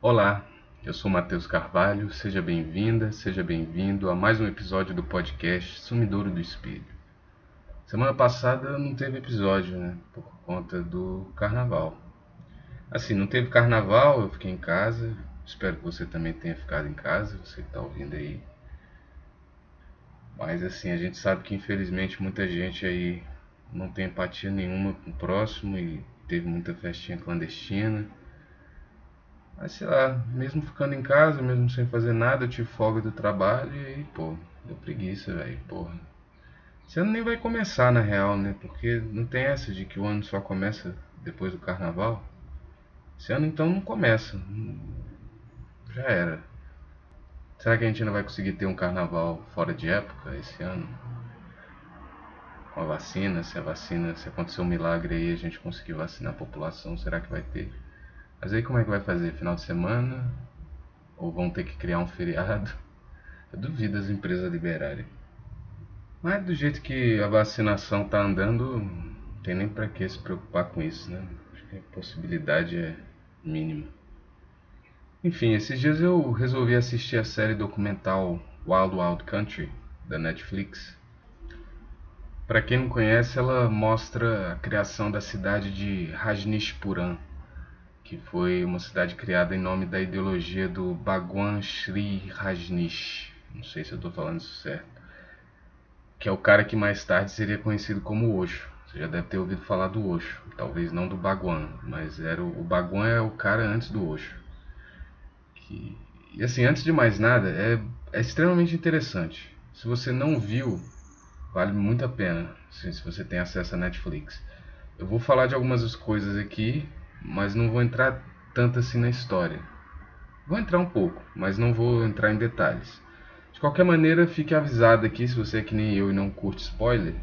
Olá, eu sou Matheus Carvalho, seja bem-vinda, seja bem-vindo a mais um episódio do podcast Sumidouro do Espelho. Semana passada não teve episódio, né, por conta do carnaval. Assim, não teve carnaval, eu fiquei em casa, espero que você também tenha ficado em casa, você que está ouvindo aí. Mas assim, a gente sabe que infelizmente muita gente aí não tem empatia nenhuma com o próximo e teve muita festinha clandestina mas sei lá, mesmo ficando em casa, mesmo sem fazer nada, eu tive folga do trabalho e aí, pô, deu preguiça, velho, porra. Ano nem vai começar na real, né? Porque não tem essa de que o ano só começa depois do carnaval. Esse ano então não começa. Já era. Será que a gente ainda vai conseguir ter um carnaval fora de época esse ano? Com a vacina, se a vacina, se acontecer um milagre aí a gente conseguir vacinar a população, será que vai ter? Mas aí como é que vai fazer? Final de semana? Ou vão ter que criar um feriado? Eu duvido as empresas liberarem. Mas do jeito que a vacinação está andando, não tem nem para que se preocupar com isso, né? Acho que a possibilidade é mínima. Enfim, esses dias eu resolvi assistir a série documental Wild Wild Country da Netflix. Para quem não conhece, ela mostra a criação da cidade de Rajneeshpuram, que foi uma cidade criada em nome da ideologia do Bhagwan Sri Rajneesh. Não sei se eu estou falando isso certo. Que é o cara que mais tarde seria conhecido como Osho. Você já deve ter ouvido falar do Osho. Talvez não do Bhagwan, mas era o, o Bhagwan é o cara antes do Osho. Que, e assim, antes de mais nada, é, é extremamente interessante. Se você não viu, vale muito a pena. Assim, se você tem acesso à Netflix. Eu vou falar de algumas coisas aqui mas não vou entrar tanto assim na história. Vou entrar um pouco, mas não vou entrar em detalhes. De qualquer maneira, fique avisado aqui, se você é que nem eu e não curte spoiler,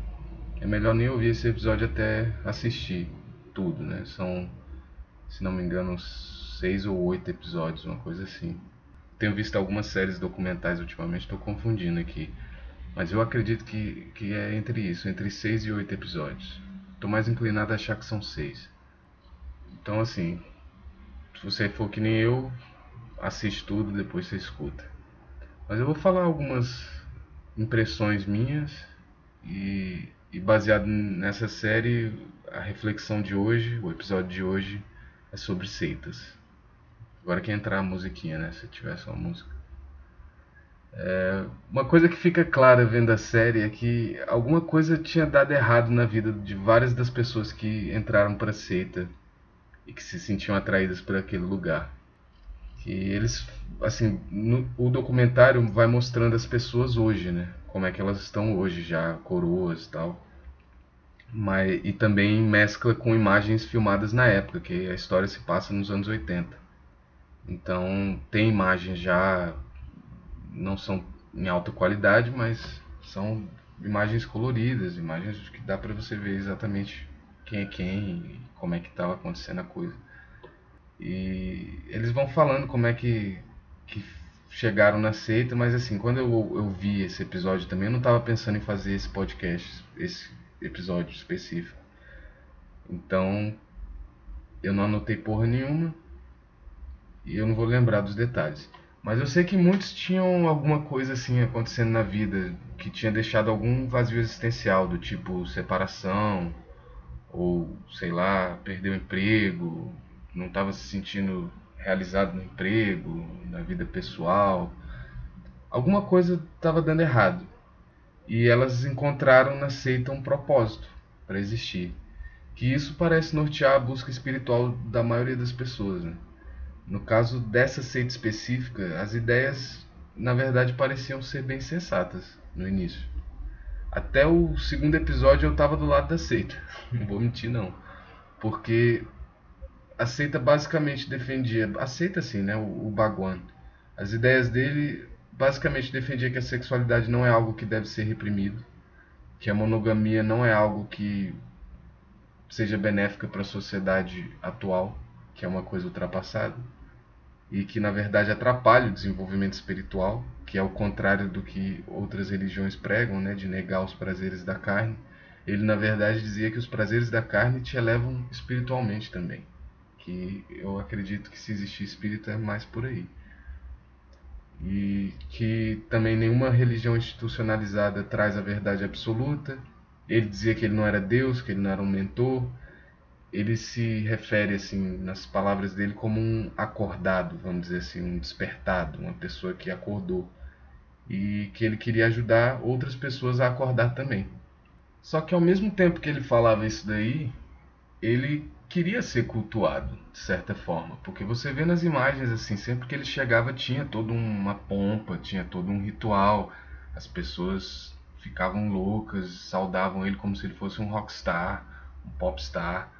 é melhor nem ouvir esse episódio até assistir tudo, né? São, se não me engano, seis ou oito episódios, uma coisa assim. Tenho visto algumas séries documentais ultimamente, estou confundindo aqui. Mas eu acredito que, que é entre isso, entre seis e oito episódios. Estou mais inclinado a achar que são seis. Então, assim, se você for que nem eu, assiste tudo, depois você escuta. Mas eu vou falar algumas impressões minhas e, e baseado nessa série, a reflexão de hoje, o episódio de hoje é sobre seitas. Agora que entrar a musiquinha, né? Se tiver só a música. É, uma coisa que fica clara vendo a série é que alguma coisa tinha dado errado na vida de várias das pessoas que entraram para a seita e que se sentiam atraídas por aquele lugar. Que eles, assim, no, o documentário vai mostrando as pessoas hoje, né? Como é que elas estão hoje já, coroas e tal. Mas, e também mescla com imagens filmadas na época, que a história se passa nos anos 80. Então tem imagens já, não são em alta qualidade, mas são imagens coloridas, imagens que dá para você ver exatamente quem é quem como é que estava acontecendo a coisa. E eles vão falando como é que, que chegaram na seita, mas assim, quando eu, eu vi esse episódio também, eu não estava pensando em fazer esse podcast, esse episódio específico. Então, eu não anotei porra nenhuma e eu não vou lembrar dos detalhes. Mas eu sei que muitos tinham alguma coisa assim acontecendo na vida que tinha deixado algum vazio existencial, do tipo separação, ou sei lá, perdeu o emprego, não estava se sentindo realizado no emprego, na vida pessoal. Alguma coisa estava dando errado. E elas encontraram na seita um propósito para existir. Que isso parece nortear a busca espiritual da maioria das pessoas. Né? No caso dessa seita específica, as ideias na verdade pareciam ser bem sensatas no início. Até o segundo episódio eu tava do lado da seita. Não vou mentir não. Porque a seita basicamente defendia, a seita assim, né, o, o Bhagwan. As ideias dele basicamente defendia que a sexualidade não é algo que deve ser reprimido, que a monogamia não é algo que seja benéfica para a sociedade atual, que é uma coisa ultrapassada, e que na verdade atrapalha o desenvolvimento espiritual que é o contrário do que outras religiões pregam, né, de negar os prazeres da carne. Ele na verdade dizia que os prazeres da carne te elevam espiritualmente também, Que eu acredito que se existir espírito é mais por aí. E que também nenhuma religião institucionalizada traz a verdade absoluta. Ele dizia que ele não era Deus, que ele não era um mentor. Ele se refere assim nas palavras dele como um acordado, vamos dizer assim, um despertado, uma pessoa que acordou. E que ele queria ajudar outras pessoas a acordar também. Só que ao mesmo tempo que ele falava isso daí, ele queria ser cultuado, de certa forma, porque você vê nas imagens assim, sempre que ele chegava tinha toda uma pompa, tinha todo um ritual, as pessoas ficavam loucas, saudavam ele como se ele fosse um rockstar, um popstar,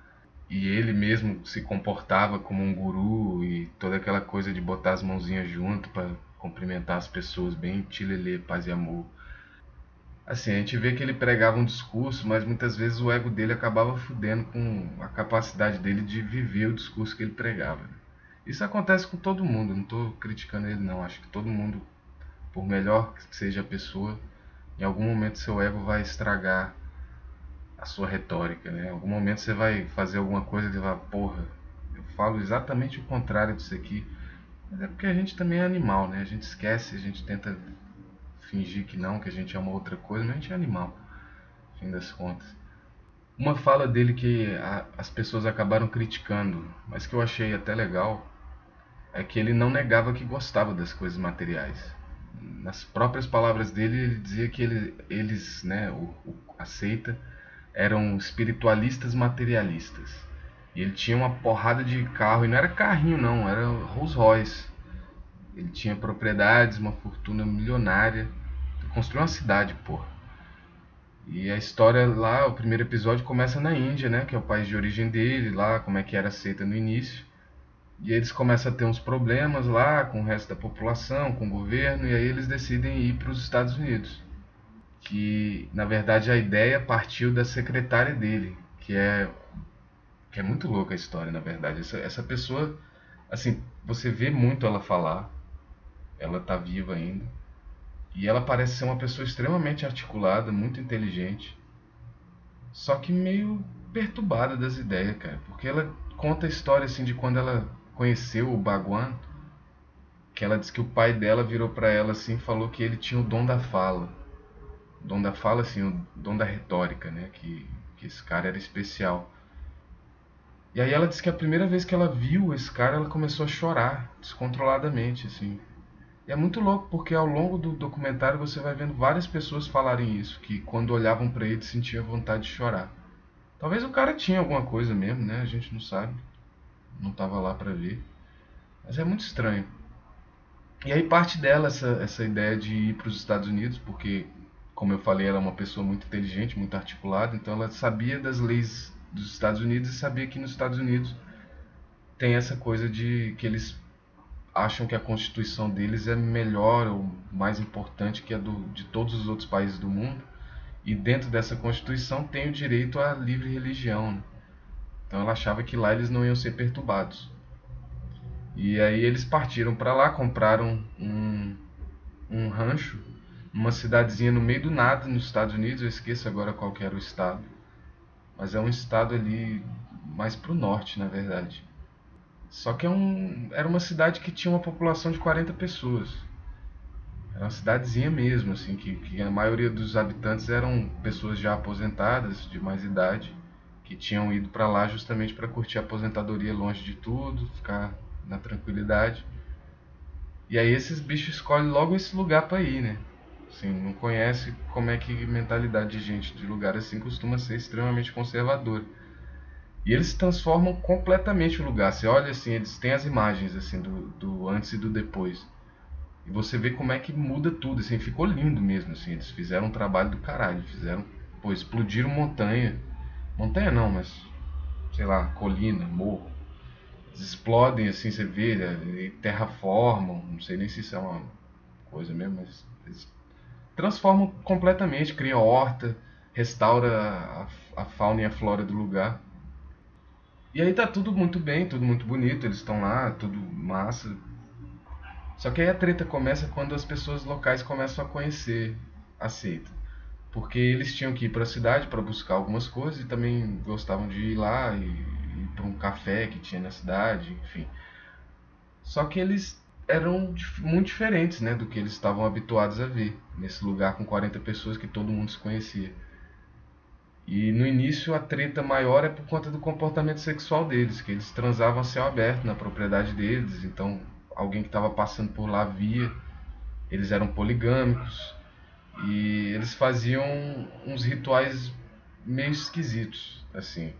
e ele mesmo se comportava como um guru e toda aquela coisa de botar as mãozinhas junto para cumprimentar as pessoas bem tilelê, paz e amor. Assim, a gente vê que ele pregava um discurso, mas muitas vezes o ego dele acabava fudendo com a capacidade dele de viver o discurso que ele pregava. Isso acontece com todo mundo, não estou criticando ele não, acho que todo mundo, por melhor que seja a pessoa, em algum momento seu ego vai estragar a sua retórica, né? Em algum momento você vai fazer alguma coisa e vai, porra, eu falo exatamente o contrário disso aqui. Mas é porque a gente também é animal, né? A gente esquece, a gente tenta fingir que não, que a gente é uma outra coisa, mas a gente é animal, no fim das contas. Uma fala dele que a, as pessoas acabaram criticando, mas que eu achei até legal, é que ele não negava que gostava das coisas materiais. Nas próprias palavras dele, ele dizia que ele, eles, né, o, o, eram espiritualistas materialistas. E ele tinha uma porrada de carro, e não era carrinho não, era Rolls Royce. Ele tinha propriedades, uma fortuna milionária. Construiu uma cidade, porra. E a história lá, o primeiro episódio começa na Índia, né? Que é o país de origem dele, lá, como é que era aceita no início. E eles começam a ter uns problemas lá com o resto da população, com o governo, e aí eles decidem ir para os Estados Unidos. Que, na verdade, a ideia partiu da secretária dele, que é que é muito louca a história, na verdade. Essa, essa pessoa, assim, você vê muito ela falar, ela tá viva ainda, e ela parece ser uma pessoa extremamente articulada, muito inteligente, só que meio perturbada das ideias, cara, porque ela conta a história, assim, de quando ela conheceu o Baguan, que ela disse que o pai dela virou para ela assim, falou que ele tinha o dom da fala. Dom da fala, assim, o dom da retórica, né? Que, que esse cara era especial. E aí ela disse que a primeira vez que ela viu esse cara, ela começou a chorar descontroladamente, assim. E é muito louco porque ao longo do documentário você vai vendo várias pessoas falarem isso, que quando olhavam para ele sentiam vontade de chorar. Talvez o cara tinha alguma coisa mesmo, né? A gente não sabe. Não tava lá para ver. Mas é muito estranho. E aí parte dela essa, essa ideia de ir para os Estados Unidos, porque como eu falei, ela é uma pessoa muito inteligente, muito articulada, então ela sabia das leis dos Estados Unidos e sabia que nos Estados Unidos tem essa coisa de que eles acham que a constituição deles é melhor ou mais importante que a do, de todos os outros países do mundo e dentro dessa constituição tem o direito à livre religião né? então ela achava que lá eles não iam ser perturbados e aí eles partiram para lá compraram um, um rancho uma cidadezinha no meio do nada nos Estados Unidos eu esqueço agora qual era o estado mas é um estado ali mais para o norte, na verdade. Só que é um, era uma cidade que tinha uma população de 40 pessoas. Era uma cidadezinha mesmo, assim, que, que a maioria dos habitantes eram pessoas já aposentadas, de mais idade, que tinham ido para lá justamente para curtir a aposentadoria longe de tudo, ficar na tranquilidade. E aí esses bichos escolhem logo esse lugar para ir, né? Assim, não conhece como é que mentalidade de gente de lugar assim costuma ser extremamente conservadora. E eles transformam completamente o lugar. Você olha assim, eles têm as imagens assim do, do antes e do depois. E você vê como é que muda tudo, assim, ficou lindo mesmo, assim, eles fizeram um trabalho do caralho, fizeram, pô, explodiram montanha. Montanha não, mas sei lá, colina, morro. Eles explodem assim, você vê, e terraformam, não sei nem se isso é uma coisa mesmo, mas eles transformam completamente, cria horta, restaura a, a, fauna e a flora do lugar. E aí tá tudo muito bem, tudo muito bonito, eles estão lá, tudo massa. Só que aí a treta começa quando as pessoas locais começam a conhecer a seita. Porque eles tinham que ir para a cidade para buscar algumas coisas e também gostavam de ir lá e ir para um café que tinha na cidade, enfim. Só que eles eram muito diferentes né, do que eles estavam habituados a ver nesse lugar com 40 pessoas que todo mundo se conhecia. E no início a treta maior é por conta do comportamento sexual deles, que eles transavam a céu aberto na propriedade deles, então alguém que estava passando por lá via. Eles eram poligâmicos e eles faziam uns rituais meio esquisitos, assim.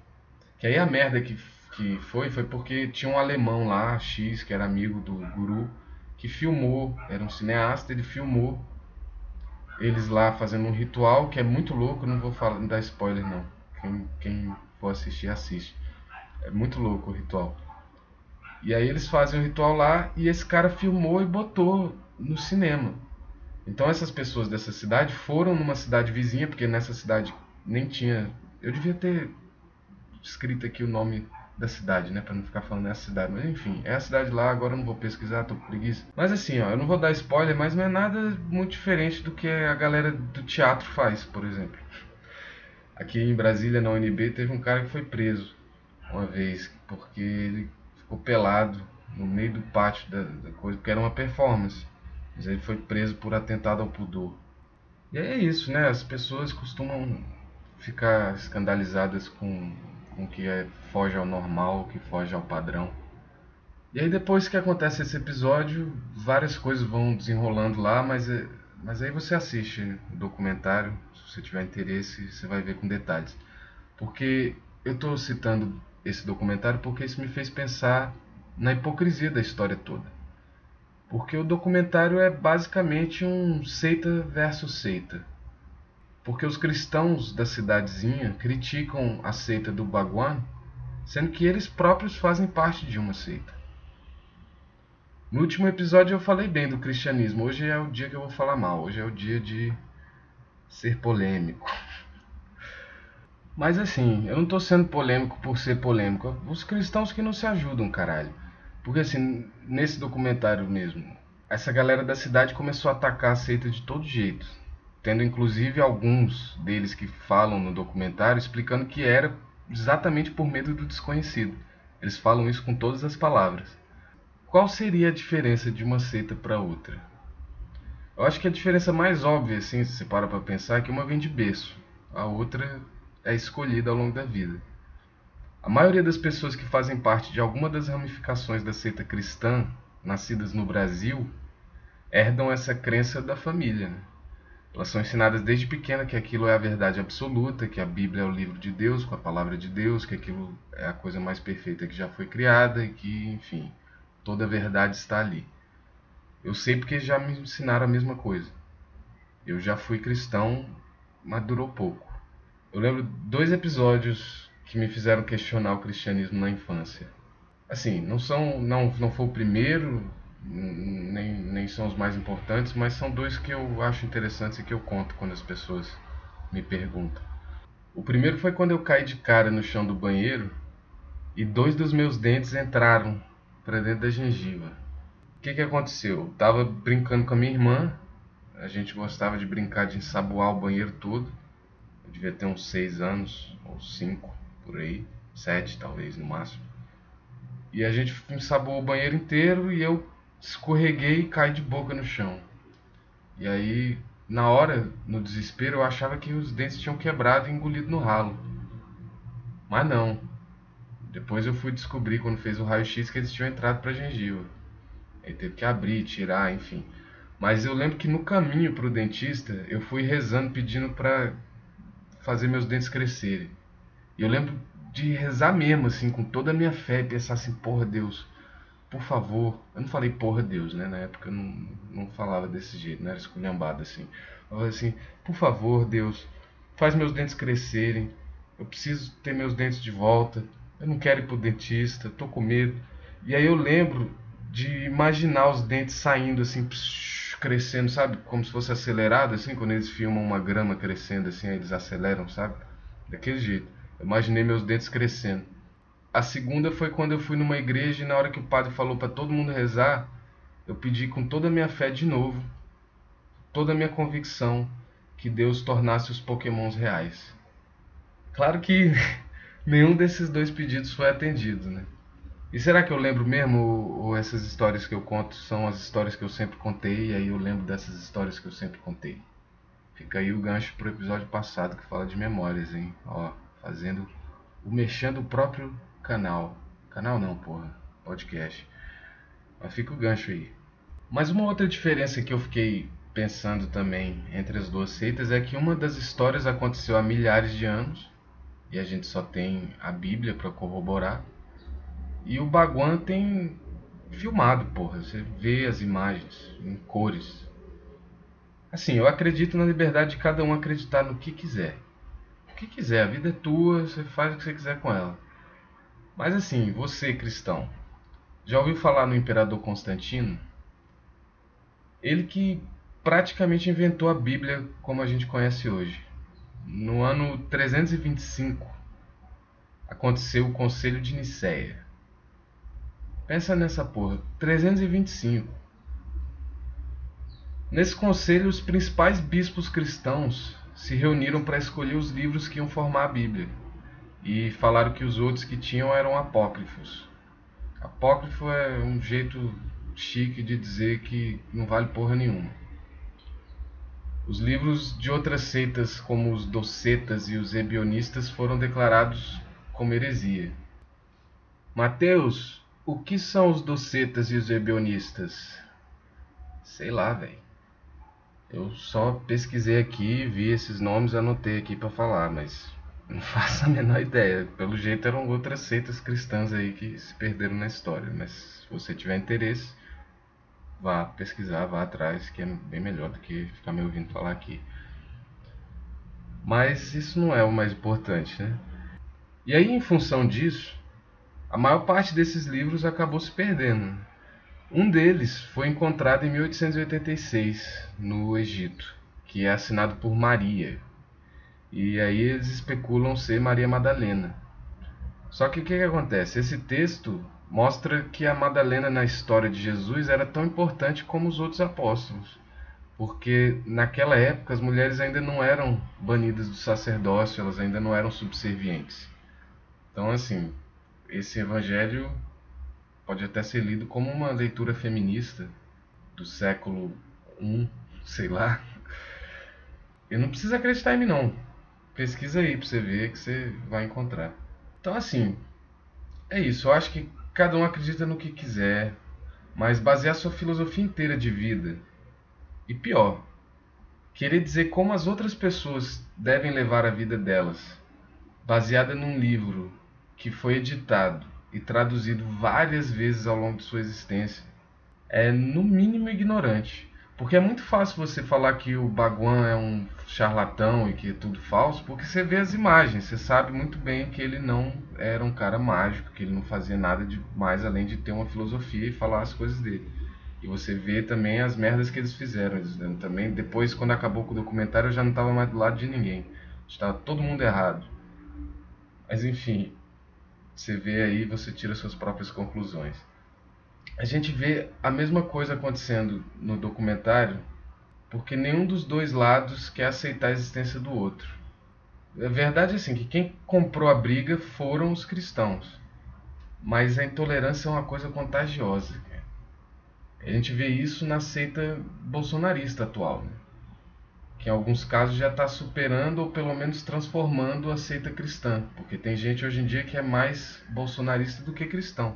Que aí a merda que, que foi foi porque tinha um alemão lá, X, que era amigo do guru, que filmou, era um cineasta, ele filmou eles lá fazendo um ritual que é muito louco, não vou falar, não dar spoiler não. Quem, quem for assistir, assiste. É muito louco o ritual. E aí eles fazem o ritual lá e esse cara filmou e botou no cinema. Então essas pessoas dessa cidade foram numa cidade vizinha, porque nessa cidade nem tinha. Eu devia ter escrito aqui o nome da cidade, né? Pra não ficar falando essa cidade. Mas enfim, é a cidade lá, agora eu não vou pesquisar, tô com preguiça. Mas assim, ó, eu não vou dar spoiler, mas não é nada muito diferente do que a galera do teatro faz, por exemplo. Aqui em Brasília, na UNB, teve um cara que foi preso uma vez, porque ele ficou pelado no meio do pátio da, da coisa, porque era uma performance. Mas ele foi preso por atentado ao pudor. E é isso, né? As pessoas costumam ficar escandalizadas com com que é, foge ao normal, que foge ao padrão. E aí depois que acontece esse episódio, várias coisas vão desenrolando lá, mas, é, mas aí você assiste o documentário, se você tiver interesse, você vai ver com detalhes. Porque eu estou citando esse documentário porque isso me fez pensar na hipocrisia da história toda. Porque o documentário é basicamente um seita versus seita porque os cristãos da cidadezinha criticam a seita do Bhagwan, sendo que eles próprios fazem parte de uma seita. No último episódio eu falei bem do cristianismo, hoje é o dia que eu vou falar mal, hoje é o dia de ser polêmico. Mas assim, eu não estou sendo polêmico por ser polêmico, os cristãos que não se ajudam, caralho. Porque assim, nesse documentário mesmo, essa galera da cidade começou a atacar a seita de todo jeito tendo inclusive alguns deles que falam no documentário explicando que era exatamente por medo do desconhecido. Eles falam isso com todas as palavras. Qual seria a diferença de uma seita para outra? Eu acho que a diferença mais óbvia, assim, se você para para pensar, é que uma vem de berço, a outra é escolhida ao longo da vida. A maioria das pessoas que fazem parte de alguma das ramificações da seita cristã, nascidas no Brasil, herdam essa crença da família. Né? Elas são ensinadas desde pequena que aquilo é a verdade absoluta, que a Bíblia é o livro de Deus, com a palavra de Deus, que aquilo é a coisa mais perfeita que já foi criada e que, enfim, toda a verdade está ali. Eu sei porque já me ensinaram a mesma coisa. Eu já fui cristão, mas durou pouco. Eu lembro dois episódios que me fizeram questionar o cristianismo na infância. Assim, não são, não, não foi o primeiro, nem, nem são os mais importantes, mas são dois que eu acho interessantes e que eu conto quando as pessoas me perguntam. O primeiro foi quando eu caí de cara no chão do banheiro e dois dos meus dentes entraram para dentro da gengiva. O que, que aconteceu? Eu tava brincando com a minha irmã, a gente gostava de brincar de ensaboar o banheiro todo. Eu devia ter uns seis anos, ou cinco, por aí, sete talvez no máximo. E a gente ensaboou o banheiro inteiro e eu escorreguei e caí de boca no chão. E aí, na hora, no desespero, eu achava que os dentes tinham quebrado e engolido no ralo. Mas não. Depois eu fui descobrir, quando fez o raio-x, que eles tinham entrado para a gengiva. Aí teve que abrir, tirar, enfim. Mas eu lembro que no caminho para o dentista, eu fui rezando, pedindo para fazer meus dentes crescerem. E eu lembro de rezar mesmo, assim, com toda a minha fé, pensar assim, porra, Deus, por favor, eu não falei porra Deus, né? Na época eu não, não falava desse jeito, não era esculhambado assim. Eu falei assim, por favor, Deus, faz meus dentes crescerem. Eu preciso ter meus dentes de volta. Eu não quero ir pro dentista, tô com medo. E aí eu lembro de imaginar os dentes saindo assim, crescendo, sabe? Como se fosse acelerado, assim, quando eles filmam uma grama crescendo assim, aí eles aceleram, sabe? Daquele jeito. Eu imaginei meus dentes crescendo. A segunda foi quando eu fui numa igreja e na hora que o padre falou para todo mundo rezar, eu pedi com toda a minha fé de novo, toda a minha convicção que Deus tornasse os pokémons reais. Claro que nenhum desses dois pedidos foi atendido, né? E será que eu lembro mesmo ou, essas histórias que eu conto são as histórias que eu sempre contei e aí eu lembro dessas histórias que eu sempre contei? Fica aí o gancho pro episódio passado que fala de memórias, hein? Ó, fazendo o mexendo o próprio canal. Canal não, porra, podcast. Mas fica o gancho aí. Mas uma outra diferença que eu fiquei pensando também entre as duas seitas é que uma das histórias aconteceu há milhares de anos e a gente só tem a Bíblia para corroborar. E o Baguan tem filmado, porra. Você vê as imagens em cores. Assim, eu acredito na liberdade de cada um acreditar no que quiser. O que quiser, a vida é tua, você faz o que você quiser com ela. Mas assim, você cristão, já ouviu falar no imperador Constantino? Ele que praticamente inventou a Bíblia como a gente conhece hoje. No ano 325 aconteceu o Conselho de Nicéia. Pensa nessa porra, 325. Nesse conselho, os principais bispos cristãos se reuniram para escolher os livros que iam formar a Bíblia e falaram que os outros que tinham eram apócrifos. Apócrifo é um jeito chique de dizer que não vale porra nenhuma. Os livros de outras seitas, como os docetas e os ebionistas, foram declarados como heresia. Mateus, o que são os docetas e os ebionistas? Sei lá, velho. Eu só pesquisei aqui, vi esses nomes, anotei aqui para falar, mas não faço a menor ideia. Pelo jeito eram outras seitas cristãs aí que se perderam na história. Mas se você tiver interesse, vá pesquisar, vá atrás, que é bem melhor do que ficar me ouvindo falar aqui. Mas isso não é o mais importante, né? E aí, em função disso, a maior parte desses livros acabou se perdendo. Um deles foi encontrado em 1886, no Egito, que é assinado por Maria. E aí eles especulam ser Maria Madalena. Só que o que, que acontece? Esse texto mostra que a Madalena na história de Jesus era tão importante como os outros apóstolos. Porque naquela época as mulheres ainda não eram banidas do sacerdócio, elas ainda não eram subservientes. Então, assim, esse evangelho pode até ser lido como uma leitura feminista do século I, sei lá. E não precisa acreditar em mim não. Pesquisa aí pra você ver que você vai encontrar. Então assim, é isso. Eu acho que cada um acredita no que quiser, mas basear sua filosofia inteira de vida. E pior, querer dizer como as outras pessoas devem levar a vida delas, baseada num livro que foi editado e traduzido várias vezes ao longo de sua existência, é no mínimo ignorante. Porque é muito fácil você falar que o Baguan é um charlatão e que é tudo falso, porque você vê as imagens, você sabe muito bem que ele não era um cara mágico, que ele não fazia nada de mais além de ter uma filosofia e falar as coisas dele. E você vê também as merdas que eles fizeram. Eles, também depois, quando acabou com o documentário, eu já não estava mais do lado de ninguém. Estava todo mundo errado. Mas enfim, você vê aí, você tira suas próprias conclusões. A gente vê a mesma coisa acontecendo no documentário, porque nenhum dos dois lados quer aceitar a existência do outro. A verdade é assim, que quem comprou a briga foram os cristãos. Mas a intolerância é uma coisa contagiosa. A gente vê isso na seita bolsonarista atual. Né? que em alguns casos já está superando ou pelo menos transformando a seita cristã, porque tem gente hoje em dia que é mais bolsonarista do que cristão.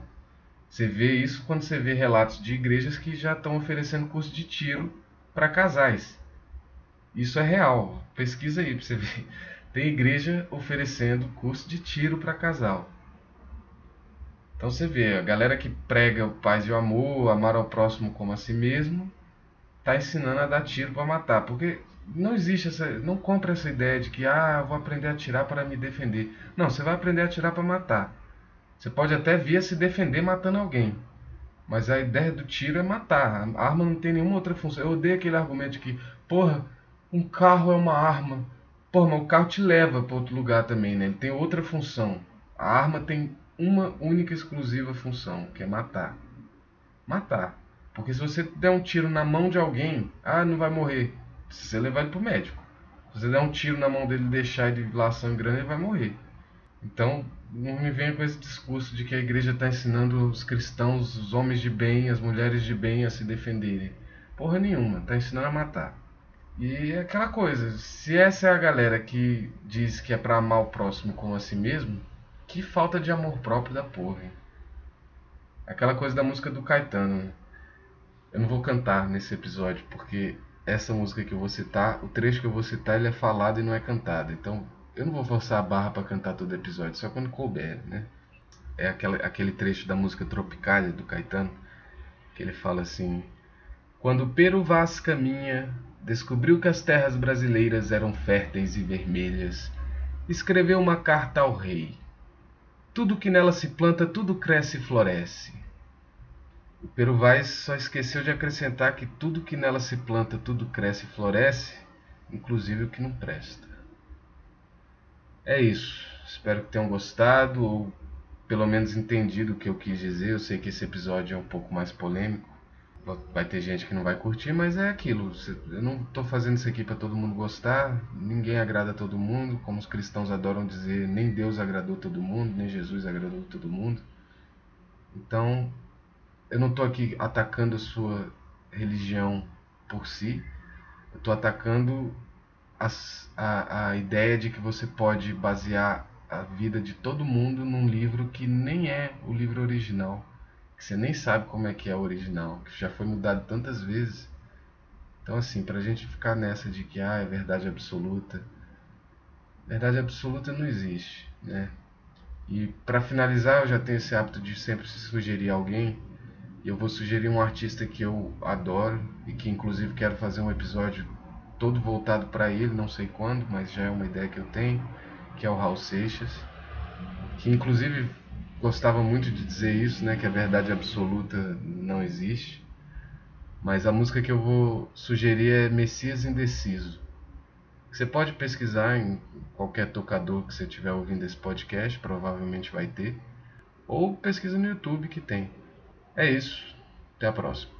Você vê isso quando você vê relatos de igrejas que já estão oferecendo curso de tiro para casais. Isso é real. Pesquisa aí para você ver. Tem igreja oferecendo curso de tiro para casal. Então você vê, a galera que prega o paz e o amor, amar ao próximo como a si mesmo, está ensinando a dar tiro para matar. Porque não existe essa. Não compra essa ideia de que, ah, vou aprender a atirar para me defender. Não, você vai aprender a atirar para matar. Você pode até vir a se defender matando alguém. Mas a ideia do tiro é matar. A arma não tem nenhuma outra função. Eu odeio aquele argumento de que, porra, um carro é uma arma. Porra, mas o carro te leva para outro lugar também, né? Ele tem outra função. A arma tem uma única exclusiva função, que é matar. Matar. Porque se você der um tiro na mão de alguém, ah, não vai morrer. Você levar ele pro médico. Se você der um tiro na mão dele e deixar ele lá sangrando, ele vai morrer. Então, não me venha com esse discurso de que a igreja está ensinando os cristãos, os homens de bem, as mulheres de bem a se defenderem. Porra nenhuma, está ensinando a matar. E é aquela coisa, se essa é a galera que diz que é para amar o próximo como a si mesmo, que falta de amor próprio da porra. Hein? Aquela coisa da música do Caetano. Né? Eu não vou cantar nesse episódio, porque essa música que eu vou citar, o trecho que eu vou citar, ele é falado e não é cantado. Então, eu não vou forçar a barra para cantar todo episódio, só quando couber, né? É aquela, aquele trecho da música Tropicália do Caetano, que ele fala assim: Quando Pero Vaz caminha, descobriu que as terras brasileiras eram férteis e vermelhas, escreveu uma carta ao rei. Tudo que nela se planta, tudo cresce e floresce. O Pero Vaz só esqueceu de acrescentar que tudo que nela se planta, tudo cresce e floresce, inclusive o que não presta. É isso. Espero que tenham gostado ou pelo menos entendido o que eu quis dizer. Eu sei que esse episódio é um pouco mais polêmico vai ter gente que não vai curtir, mas é aquilo. Eu não estou fazendo isso aqui para todo mundo gostar. Ninguém agrada todo mundo, como os cristãos adoram dizer. Nem Deus agradou todo mundo, nem Jesus agradou todo mundo. Então, eu não estou aqui atacando a sua religião por si. Eu estou atacando a, a ideia de que você pode basear a vida de todo mundo num livro que nem é o livro original que você nem sabe como é que é o original, que já foi mudado tantas vezes. Então, assim, pra gente ficar nessa de que ah, é verdade absoluta, verdade absoluta não existe, né? E para finalizar, eu já tenho esse hábito de sempre sugerir alguém, eu vou sugerir um artista que eu adoro e que inclusive quero fazer um episódio todo voltado para ele, não sei quando, mas já é uma ideia que eu tenho, que é o Raul Seixas, que inclusive gostava muito de dizer isso, né, que a verdade absoluta não existe. Mas a música que eu vou sugerir é Messias Indeciso. Você pode pesquisar em qualquer tocador que você estiver ouvindo esse podcast, provavelmente vai ter. Ou pesquisa no YouTube que tem. É isso. Até a próxima.